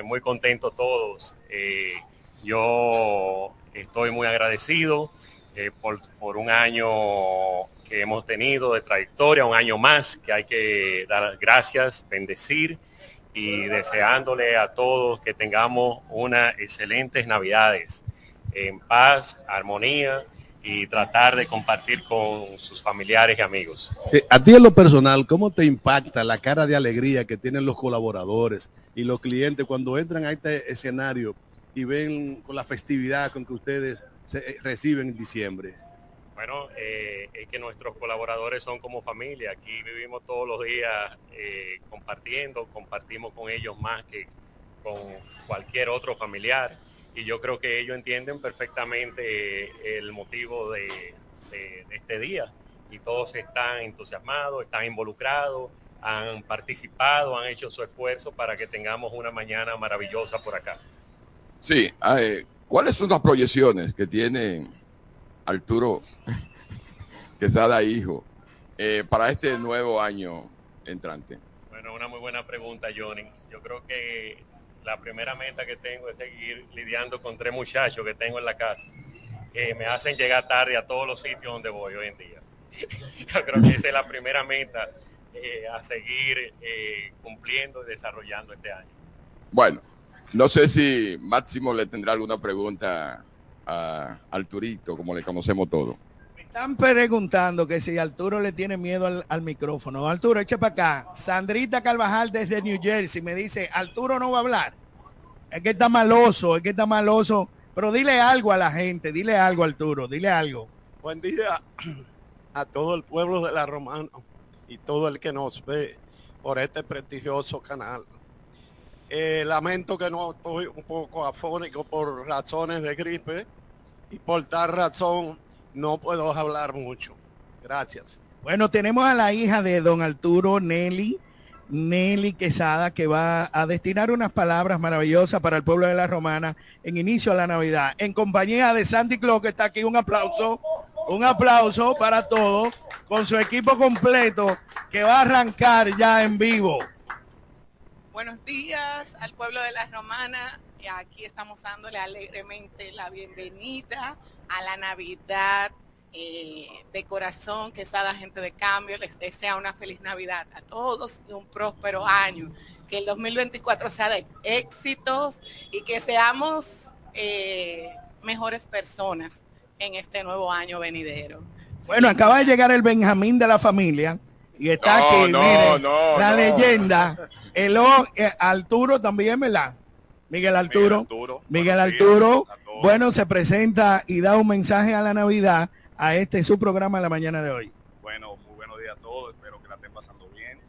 muy contentos todos. Yo estoy muy agradecido por un año que hemos tenido de trayectoria, un año más que hay que dar gracias, bendecir y deseándole a todos que tengamos unas excelentes navidades en paz, armonía y tratar de compartir con sus familiares y amigos. A ti en lo personal, ¿cómo te impacta la cara de alegría que tienen los colaboradores y los clientes cuando entran a este escenario y ven con la festividad con que ustedes se, eh, reciben en diciembre? Bueno, eh, es que nuestros colaboradores son como familia. Aquí vivimos todos los días eh, compartiendo, compartimos con ellos más que con cualquier otro familiar. Y yo creo que ellos entienden perfectamente el motivo de, este día. Y todos están entusiasmados, están involucrados, han participado, han hecho su esfuerzo para que tengamos una mañana maravillosa por acá. Sí, eh, ¿cuáles son las proyecciones que tiene Arturo Quesada Hijo eh, para este nuevo año entrante? Bueno, una muy buena pregunta, Johnny. Yo creo que la primera meta que tengo es seguir lidiando con tres muchachos que tengo en la casa, que me hacen llegar tarde a todos los sitios donde voy hoy en día. Yo creo que esa es la primera meta eh, a seguir eh, cumpliendo y desarrollando este año. Bueno, no sé si Máximo le tendrá alguna pregunta a Arturito, como le conocemos todos. Están preguntando que si Arturo le tiene miedo al, al micrófono. Arturo, echa para acá. Sandrita Carvajal desde New Jersey me dice, Arturo no va a hablar. Es que está maloso, es que está maloso. Pero dile algo a la gente, dile algo Arturo, dile algo. Buen día a todo el pueblo de la Romana y todo el que nos ve por este prestigioso canal. Eh, lamento que no estoy un poco afónico por razones de gripe y por tal razón no puedo hablar mucho. Gracias. Bueno, tenemos a la hija de don Arturo, Nelly, Nelly Quesada, que va a destinar unas palabras maravillosas para el pueblo de la Romana en inicio a la Navidad. En compañía de Santi Claus, que está aquí, un aplauso, un aplauso para todos, con su equipo completo, que va a arrancar ya en vivo. Buenos días al pueblo de la Romana. Aquí estamos dándole alegremente la bienvenida a la Navidad eh, de corazón, que la gente de cambio les desea una feliz Navidad a todos y un próspero año. Que el 2024 sea de éxitos y que seamos eh, mejores personas en este nuevo año venidero. Bueno, acaba de llegar el Benjamín de la familia y está No, aquí, no, mire, no, la no. leyenda. El o- eh, Arturo también, ¿verdad? Miguel Arturo. Arturo, Miguel Arturo, bueno, se presenta y da un mensaje a la Navidad a este su programa en la mañana de hoy. Bueno, muy buenos días a todos, espero que la estén pasando bien.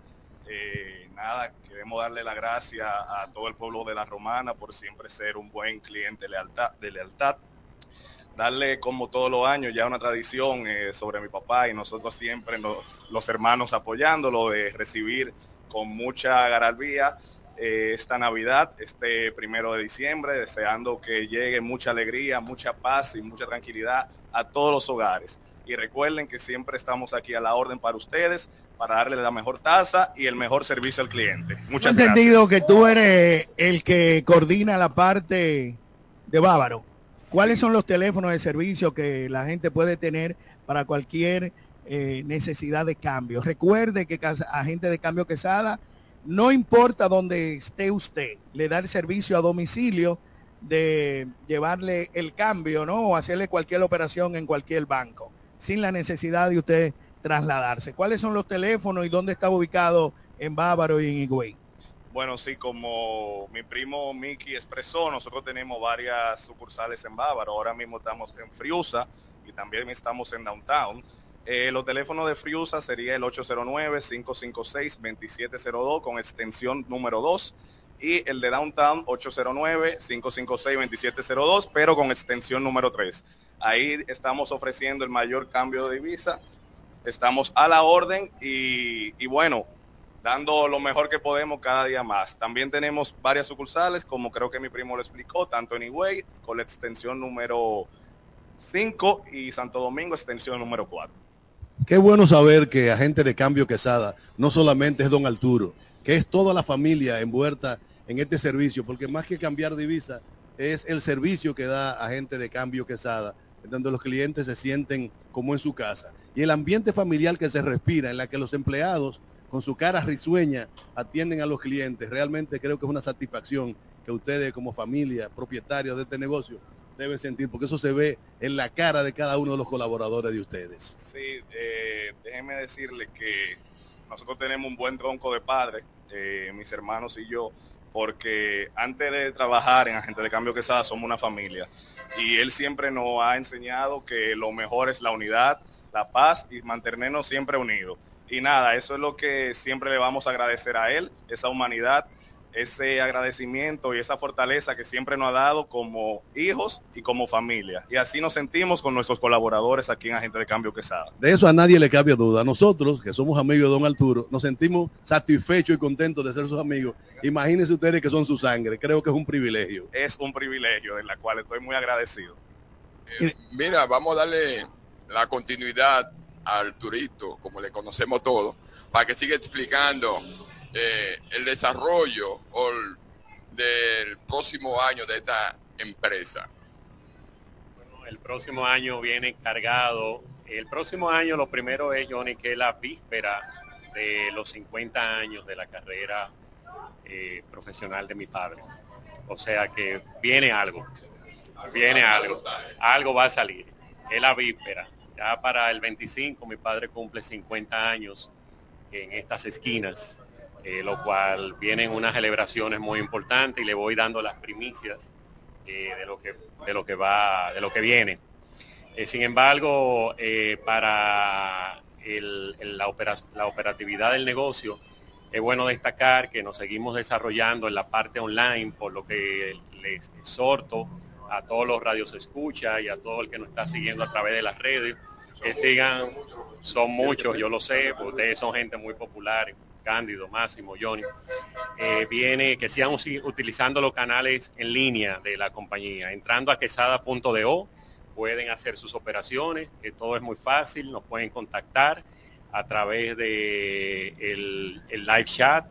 Eh, nada, queremos darle la gracia a todo el pueblo de la Romana por siempre ser un buen cliente de lealtad. De lealtad. Darle como todos los años ya una tradición eh, sobre mi papá y nosotros siempre los hermanos apoyándolo de recibir con mucha garabía eh, esta Navidad, este primero de diciembre, deseando que llegue mucha alegría, mucha paz y mucha tranquilidad a todos los hogares. Y recuerden que siempre estamos aquí a la orden para ustedes, para darle la mejor tasa y el mejor servicio al cliente. Muchas He entendido gracias. que tú eres el que coordina la parte de Bávaro. ¿Cuáles son los teléfonos de servicio que la gente puede tener para cualquier eh, necesidad de cambio? Recuerde que Agente de Cambio Quesada, no importa dónde esté usted, le da el servicio a domicilio de llevarle el cambio, ¿no? O hacerle cualquier operación en cualquier banco, sin la necesidad de usted trasladarse. ¿Cuáles son los teléfonos y dónde está ubicado en Bávaro y en Higüey? Bueno, sí, como mi primo Miki expresó, nosotros tenemos varias sucursales en Bávaro. Ahora mismo estamos en Friusa y también estamos en Downtown. Eh, los teléfonos de Friusa sería el 809-556-2702 con extensión número 2 y el de Downtown 809-556-2702 pero con extensión número 3. Ahí estamos ofreciendo el mayor cambio de divisa. Estamos a la orden y, bueno, dando lo mejor que podemos cada día más. También tenemos varias sucursales, como creo que mi primo lo explicó, tanto en Higüey con la extensión número 5 y Santo Domingo extensión número 4. Qué bueno saber que agente de cambio Quesada no solamente es don Arturo, que es toda la familia envuelta en este servicio, porque más que cambiar divisa, es el servicio que da agente de cambio Quesada donde los clientes se sienten como en su casa. Y el ambiente familiar que se respira, en la que los empleados con su cara risueña atienden a los clientes, realmente creo que es una satisfacción que ustedes como familia, propietarios de este negocio, deben sentir, porque eso se ve en la cara de cada uno de los colaboradores de ustedes. Sí, eh, déjenme decirle que nosotros tenemos un buen tronco de padres, eh, mis hermanos y yo, porque antes de trabajar en Agente de Cambio Quesada somos una familia. Y él siempre nos ha enseñado que lo mejor es la unidad, la paz y mantenernos siempre unidos. Y nada, eso es lo que siempre le vamos a agradecer a él, esa humanidad, ese agradecimiento y esa fortaleza que siempre nos ha dado como hijos y como familia. Y así nos sentimos con nuestros colaboradores aquí en Agente de Cambio Quesada. De eso a nadie le cabe duda. Nosotros, que somos amigos de don Arturo, nos sentimos satisfechos y contentos de ser sus amigos. Imagínense ustedes que son su sangre. Creo que es un privilegio. Es un privilegio de la cual estoy muy agradecido. Eh, mira, vamos a darle la continuidad al turito, como le conocemos todos, para que siga explicando eh, el desarrollo o el- del próximo año de esta empresa. El próximo año viene cargado. El próximo año lo primero es, Johnny, que es la víspera de los 50 años de la carrera eh, profesional de mi padre. O sea que viene algo. Viene algo. Algo va a salir. Es la víspera. Ya para el 25 mi padre cumple 50 años en estas esquinas, eh, lo cual vienen unas celebraciones muy importantes y le voy dando las primicias eh, de lo que de lo que va de lo que viene. Eh, sin embargo para la, la operatividad del negocio es bueno destacar que nos seguimos desarrollando en la parte online por lo que les exhorto a todos los radios escucha y a todo el que nos está siguiendo a través de las redes que sigan son muchos yo lo sé ustedes son gente muy popular Cándido, Máximo, Johnny, eh, viene que sigan usi- utilizando los canales en línea de la compañía. Entrando a quesada.do pueden hacer sus operaciones, que todo es muy fácil, nos pueden contactar a través de el, el live chat,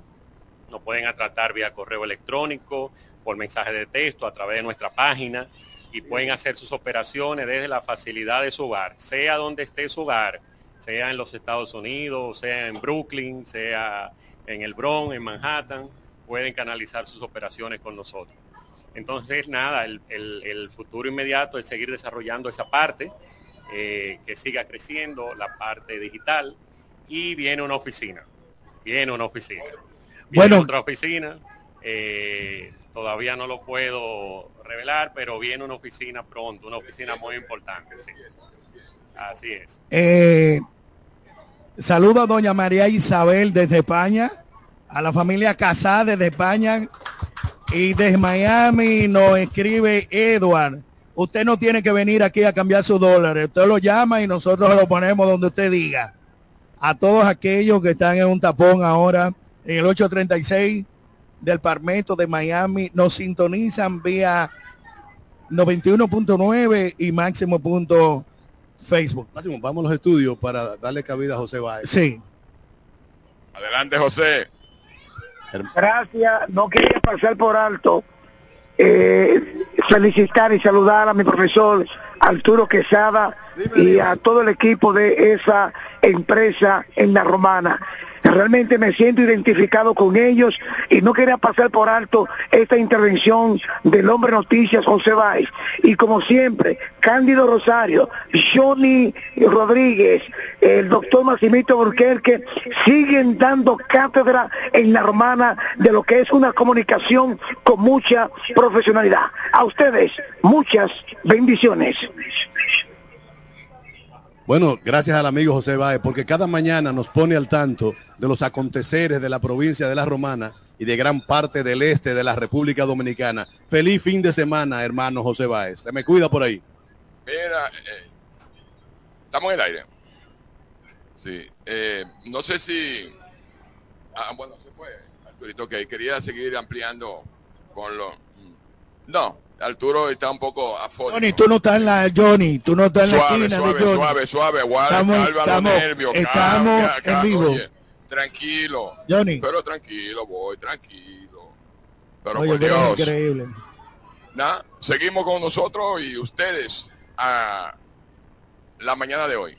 nos pueden tratar vía correo electrónico, por mensaje de texto, a través de nuestra página y pueden hacer sus operaciones desde la facilidad de su hogar, sea donde esté su hogar, sea en los Estados Unidos, sea en Brooklyn, sea en el Bronx, en Manhattan, pueden canalizar sus operaciones con nosotros. Entonces, nada, el, el- el futuro inmediato es seguir desarrollando esa parte, eh, que siga creciendo, la parte digital, y viene una oficina, viene una oficina. Viene Bueno. otra oficina, eh, todavía no lo puedo revelar, pero viene una oficina pronto, una oficina muy importante, sí. Así es. Eh, saludo a doña María Isabel desde España, a la familia Casada desde España y desde Miami nos escribe Edward. Usted no tiene que venir aquí a cambiar sus dólares. Usted lo llama y nosotros lo ponemos donde usted diga. A todos aquellos que están en un tapón ahora en el 836 del Parmeto de Miami, nos sintonizan vía 91.9 y máximo punto Facebook. Máximo, vamos a los estudios para darle cabida a José Báez. Sí. Adelante, José. Gracias, no quería pasar por alto eh, felicitar y saludar a mi profesor Arturo Quesada y a todo el equipo de esa empresa en la romana. Realmente me siento identificado con ellos y no quería pasar por alto esta intervención del hombre noticias José Báez. Y como siempre, Cándido Rosario, Johnny Rodríguez, el doctor Massimito Burquerque siguen dando cátedra en la romana de lo que es una comunicación con mucha profesionalidad. A ustedes, muchas bendiciones. Bueno, gracias al amigo José Báez, porque cada mañana nos pone al tanto de los aconteceres de la provincia de La Romana y de gran parte del este de la República Dominicana. Feliz fin de semana, hermano José Báez. Se me cuida por ahí. Eh, estamos en el aire. Sí. eh, no sé si. Ah, bueno, se fue. Arturito, ok. Quería seguir ampliando con lo. No, Arturo está un poco afónico. Johnny, tú no estás en la Johnny, tú no estás en la Suave, esquina suave, de Johnny. suave, suave, guarda, Estamos- calma los estamos- nervios, estamos calma, en vivo. oye, tranquilo. Johnny. Pero tranquilo, voy, tranquilo. Pero Oye, por Dios. increíble. Nah, seguimos con nosotros y ustedes a la mañana de hoy?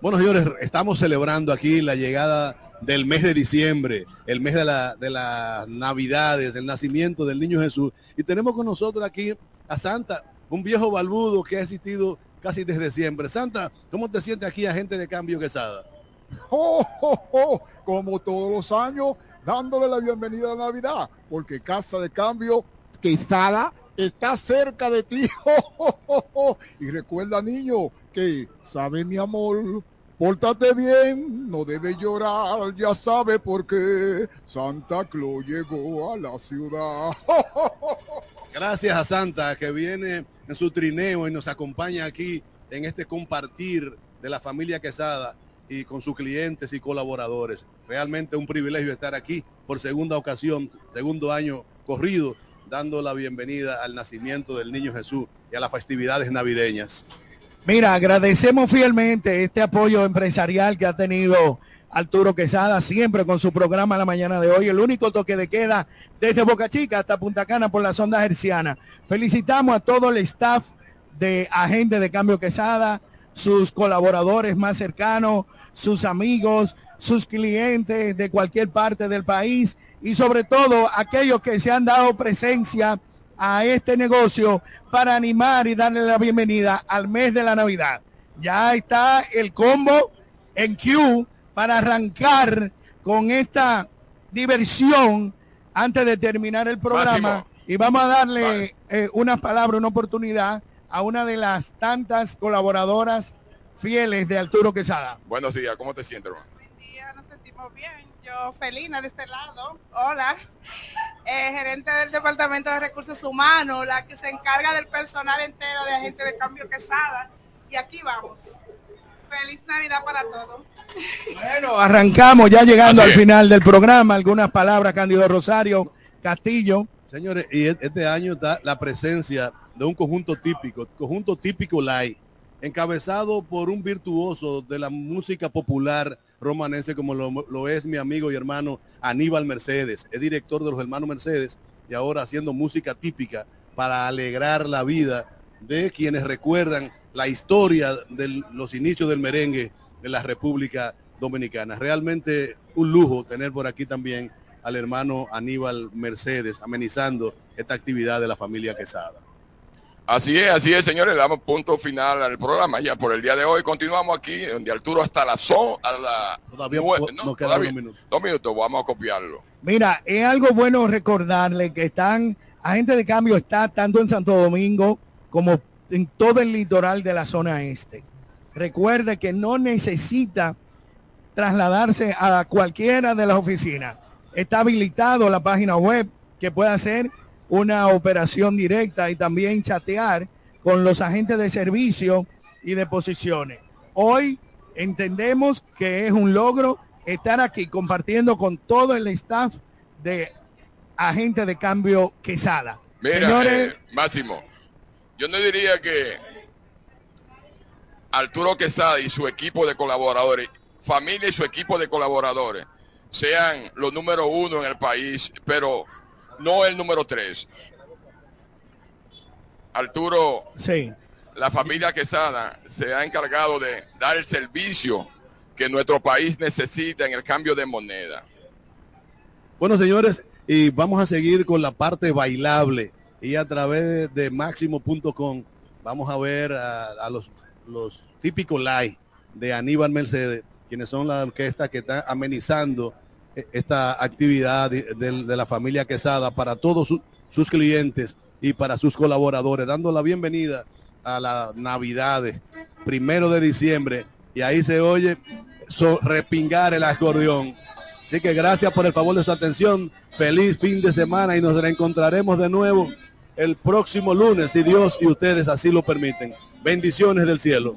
Bueno, señores, estamos celebrando aquí la llegada del mes de diciembre, el mes de, la, de las navidades, el nacimiento del niño Jesús. Y tenemos con nosotros aquí a Santa, un viejo balbudo que ha existido casi desde siempre. Santa, ¿cómo te sientes aquí, agente de cambio Quesada? ¡Oh, oh, oh! Como todos los años, dándole la bienvenida a Navidad, porque Casa de Cambio Quesada está cerca de ti. ¡Oh, oh, oh! Y recuerda, niño, que sabe mi amor. Pórtate bien, no debes llorar, ya sabe por qué Santa Claus llegó a la ciudad. Gracias a Santa que viene en su trineo y nos acompaña aquí en este compartir de la familia Quesada y con sus clientes y colaboradores. Realmente un privilegio estar aquí por segunda ocasión, segundo año corrido, dando la bienvenida al nacimiento del niño Jesús y a las festividades navideñas. Mira, agradecemos fielmente este apoyo empresarial que ha tenido Arturo Quesada siempre con su programa la mañana de hoy. El único toque de queda desde Boca Chica hasta Punta Cana por la sonda herciana. Felicitamos a todo el staff de Agente de Cambio Quesada, sus colaboradores más cercanos, sus amigos, sus clientes de cualquier parte del país y sobre todo aquellos que se han dado presencia a este negocio para animar y darle la bienvenida al mes de la Navidad. Ya está el combo en Q para arrancar con esta diversión antes de terminar el programa. Máximo. Y vamos a darle eh, una palabra, una oportunidad a una de las tantas colaboradoras fieles de Arturo Quesada. Buenos días, ¿cómo te sientes, hermano? nos sentimos bien. Yo, Felina, de este lado. Hola. Eh, gerente del Departamento de Recursos Humanos, la que se encarga del personal entero de Agente de Cambio Quesada. Y aquí vamos. Feliz Navidad para todos. Bueno, arrancamos ya llegando al final del programa. Algunas palabras, Cándido Rosario, Castillo. Señores, y e- este año está la presencia de un conjunto típico, conjunto típico live, encabezado por un virtuoso de la música popular romanense como lo, es mi amigo y hermano Aníbal Mercedes, es director de los hermanos Mercedes y ahora haciendo música típica para alegrar la vida de quienes recuerdan la historia de los inicios del merengue de la República Dominicana. Realmente un lujo tener por aquí también al hermano Aníbal Mercedes amenizando esta actividad de la familia Quesada. Así es, así es, señores. Le damos punto final al programa ya por el día de hoy. Continuamos aquí, donde Arturo hasta la son, a la Todavía nue- po- no, nos quedan todavía- minutos. Dos minutos, vamos a copiarlo. Mira, es algo bueno recordarle que están, agente de cambio está tanto en Santo Domingo como en todo el litoral de la zona este. Recuerde que no necesita trasladarse a cualquiera de las oficinas. Está habilitado la página web que puede hacer una operación directa y también chatear con los agentes de servicio y de posiciones. Hoy entendemos que es un logro estar aquí compartiendo con todo el staff de agente de cambio Quesada. Mira, Señores, eh, Máximo, yo no diría que Arturo Quesada y su equipo de colaboradores, familia y su equipo de colaboradores, sean los número uno en el país, pero no el número tres. Arturo, sí. la familia Quesada se ha encargado de dar el servicio que nuestro país necesita en el cambio de moneda. Bueno, señores, y vamos a seguir con la parte bailable y a través de máximo.com vamos a ver a, a los, los típicos live de Aníbal Mercedes, quienes son la orquesta que está amenizando esta actividad de, la familia Quesada para todos su- sus clientes y para sus colaboradores, dando la bienvenida a las navidades, primero de diciembre, y ahí se oye repingar el acordeón. Así que gracias por el favor de su atención. Feliz fin de semana y nos reencontraremos de nuevo el próximo lunes, si Dios y ustedes así lo permiten. Bendiciones del cielo.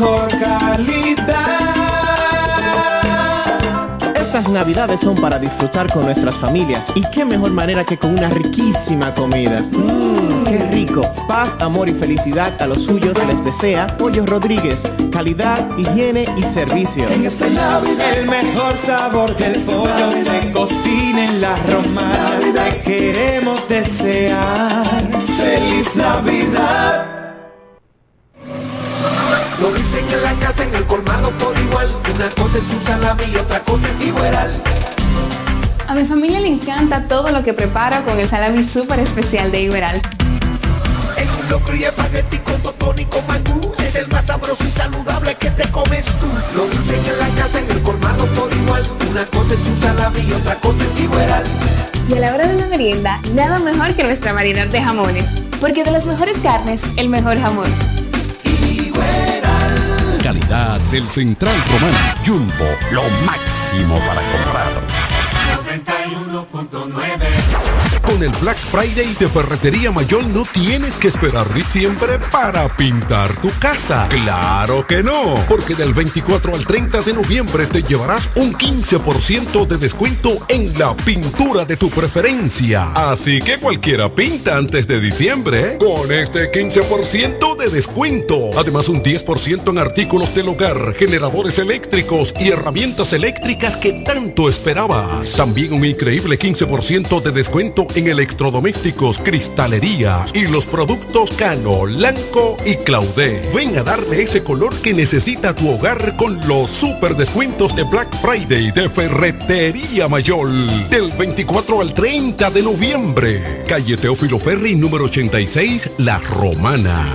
mejor calidad. Estas navidades son para disfrutar con nuestras familias y qué mejor manera que con una riquísima comida. Mmm, qué rico. Paz, amor y felicidad a los suyos les desea Pollo Rodríguez. Calidad, higiene y servicio. En esta Navidad el mejor sabor del pollo se cocina en la romana. Te queremos desear feliz Navidad. Lo dicen en la casa, en el colmado por igual. Una cosa es su salami y otra cosa es igual. A mi familia le encanta todo lo que prepara con el salami súper especial de Iberal. Un locro y espagueti con totón y con mangú. Es el más sabroso y saludable que te comes tú. Lo dicen en la casa, en el colmado por igual. Una cosa es su salami y otra cosa es igual. Y a la hora de la merienda, nada mejor que nuestra variedad de jamones. Porque de las mejores carnes, el mejor jamón. Calidad del Central Romano. Jumbo, lo máximo para comprar. El Black Friday de Ferretería Mayor no tienes que esperar diciembre para pintar tu casa. Claro que no, porque del 24 al 30 de noviembre te llevarás un 15% de descuento en la pintura de tu preferencia. Así que cualquiera pinta antes de diciembre con este 15% de descuento. Además un 10% en artículos del hogar, generadores eléctricos y herramientas eléctricas que tanto esperabas. También un increíble 15% de descuento en electrodomésticos, cristalerías y los productos Cano, Lanco y Claudé. Ven a darle ese color que necesita tu hogar con los super descuentos de Black Friday de Ferretería Mayor del 24 al 30 de noviembre. Calle Teófilo Ferri número 86, La Romana.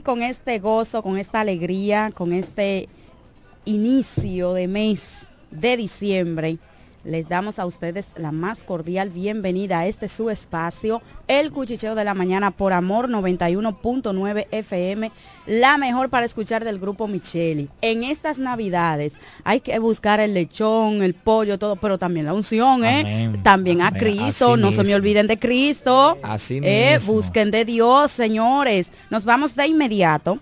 Con este gozo, con esta alegría, con este inicio de mes de diciembre, les damos a ustedes la más cordial bienvenida a este su espacio, el cuchicheo de la mañana por Amor 91.9 FM, la mejor para escuchar del grupo Micheli. En estas navidades hay que buscar el lechón, el pollo, todo, pero también la unción, ¿eh? Amén. También a. Cristo, Así no se me olviden de Cristo. Así Eh, mismo. busquen de Dios, señores. Nos vamos de inmediato,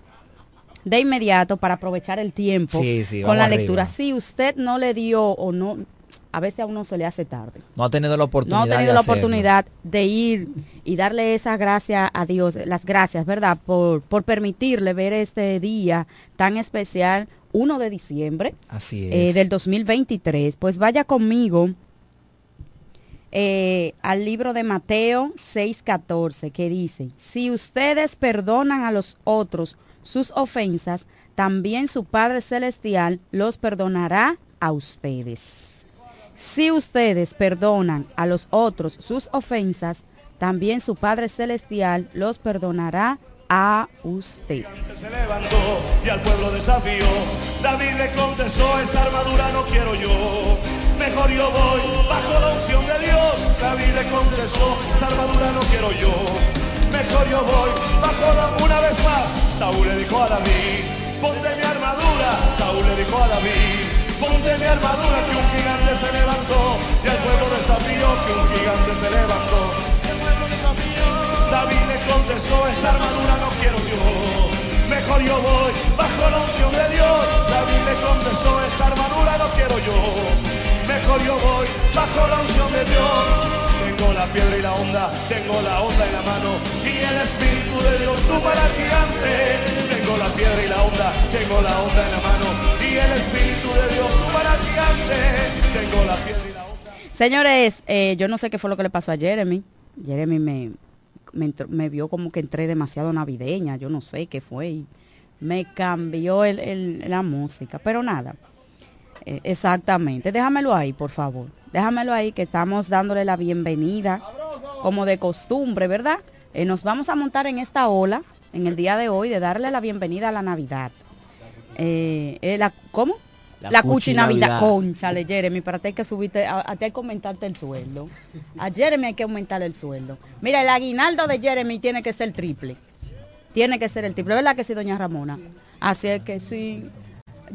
de inmediato para aprovechar el tiempo Sí, sí, con la arriba. lectura. Si usted no le dio o no, a veces a uno se le hace tarde. No ha tenido la oportunidad. No ha tenido de la oportunidad de ir y darle esa gracia a Dios, las gracias, ¿verdad? Por, por permitirle ver este día tan especial, 1 de diciembre Así eh, es. del 2023. Pues vaya conmigo eh, al libro de Mateo 6:14, que dice, si ustedes perdonan a los otros sus ofensas, también su Padre Celestial los perdonará a ustedes. Si ustedes perdonan a los otros sus ofensas, también su Padre Celestial los perdonará a ustedes. se levantó y al pueblo desafió. David le contestó, esa armadura no quiero yo. Mejor yo voy bajo la unción de Dios. David le contestó, esa armadura no quiero yo. Mejor yo voy bajo la una vez más. Saúl le dijo a David, ponte mi armadura. Saúl le dijo a David, ponte mi armadura que un gigante se levantó. Y al pueblo desafió que un gigante se levantó. El. David le contestó, esa armadura no quiero yo. Mejor yo voy bajo la unción de Dios. David le contestó, esa armadura no quiero yo. Mejor yo voy bajo la unción de Dios. Tengo la piedra y la onda, tengo la onda en la mano y el espíritu de Dios tumba al gigante. Tengo la piedra y la onda, tengo la onda en la mano y el espíritu de Dios tumba al gigante. Tengo la piedra y la onda. Señores, eh, yo no sé qué fue lo que le pasó a Jeremy. Jeremy me, me, entró- me vio como que entré demasiado navideña, yo no sé qué fue. y me cambió el- el- la música, pero nada. Eh, exactamente, déjamelo ahí, por favor. Déjamelo ahí que estamos dándole la bienvenida, como de costumbre, ¿verdad? Eh, nos vamos a montar en esta ola en el día de hoy de darle la bienvenida a la Navidad. Eh, eh, la, ¿Cómo? La La, cuchi Navidad. Navidad. Conchale, Jeremy, para ti hay que subirte, a, a ti hay que aumentarte el sueldo. A Jeremy hay que aumentarle el sueldo. Mira, el aguinaldo de Jeremy tiene que ser triple. Tiene que ser el triple. ¿Verdad que sí, doña Ramona? Así es que sí.